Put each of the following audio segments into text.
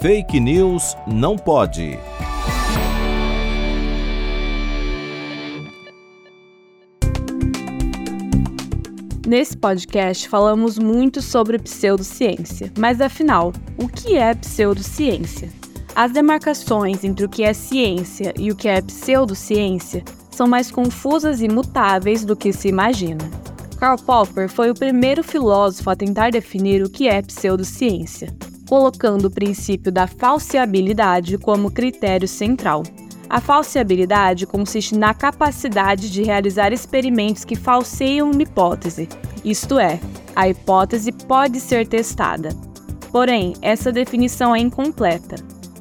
Fake News não pode. Nesse podcast falamos muito sobre pseudociência, mas afinal, o que é pseudociência? As demarcações entre o que é ciência e o que é pseudociência são mais confusas e mutáveis do que se imagina. Karl Popper foi o primeiro filósofo a tentar definir o que é pseudociência, colocando o princípio da falseabilidade como critério central. A falseabilidade consiste na capacidade de realizar experimentos que falseiam uma hipótese, isto é, a hipótese pode ser testada. Porém, essa definição é incompleta.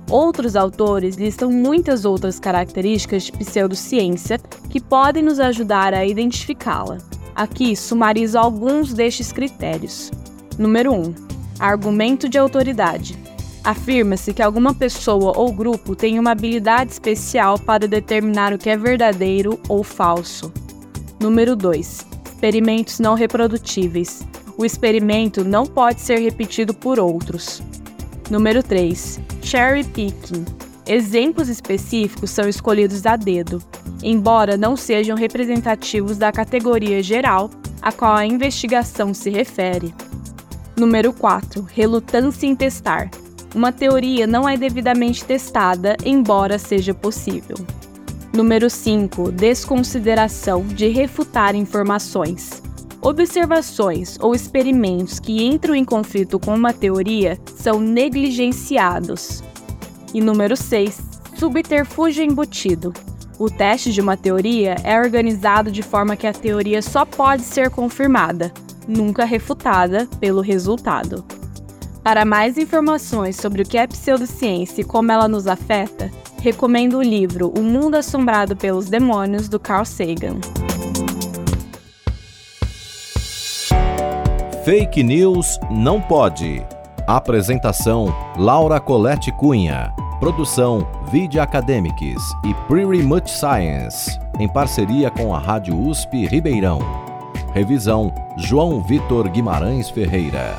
Outros autores listam muitas outras características de pseudociência que podem nos ajudar a identificá-la. Aqui sumarizo alguns destes critérios. Número 1. Argumento de autoridade. Afirma-se que alguma pessoa ou grupo tem uma habilidade especial para determinar o que é verdadeiro ou falso. Número 2. Experimentos não reprodutíveis. O experimento não pode ser repetido por outros. Número 3. Cherry picking. Exemplos específicos são escolhidos a dedo, embora não sejam representativos da categoria geral a qual a investigação se refere. Número 4. Relutância em testar. Uma teoria não é devidamente testada, embora seja possível. Número 5. Desconsideração de refutar informações. Observações ou experimentos que entram em conflito com uma teoria são negligenciados. E número 6. Subterfúgio embutido. O teste de uma teoria é organizado de forma que a teoria só pode ser confirmada, nunca refutada, pelo resultado. Para mais informações sobre o que é pseudociência e como ela nos afeta, recomendo o livro O Mundo Assombrado pelos Demônios, do Carl Sagan. Fake News não pode. Apresentação: Laura Colette Cunha. Produção: Vide Academics e Pretty Much Science, em parceria com a Rádio USP Ribeirão. Revisão: João Vitor Guimarães Ferreira.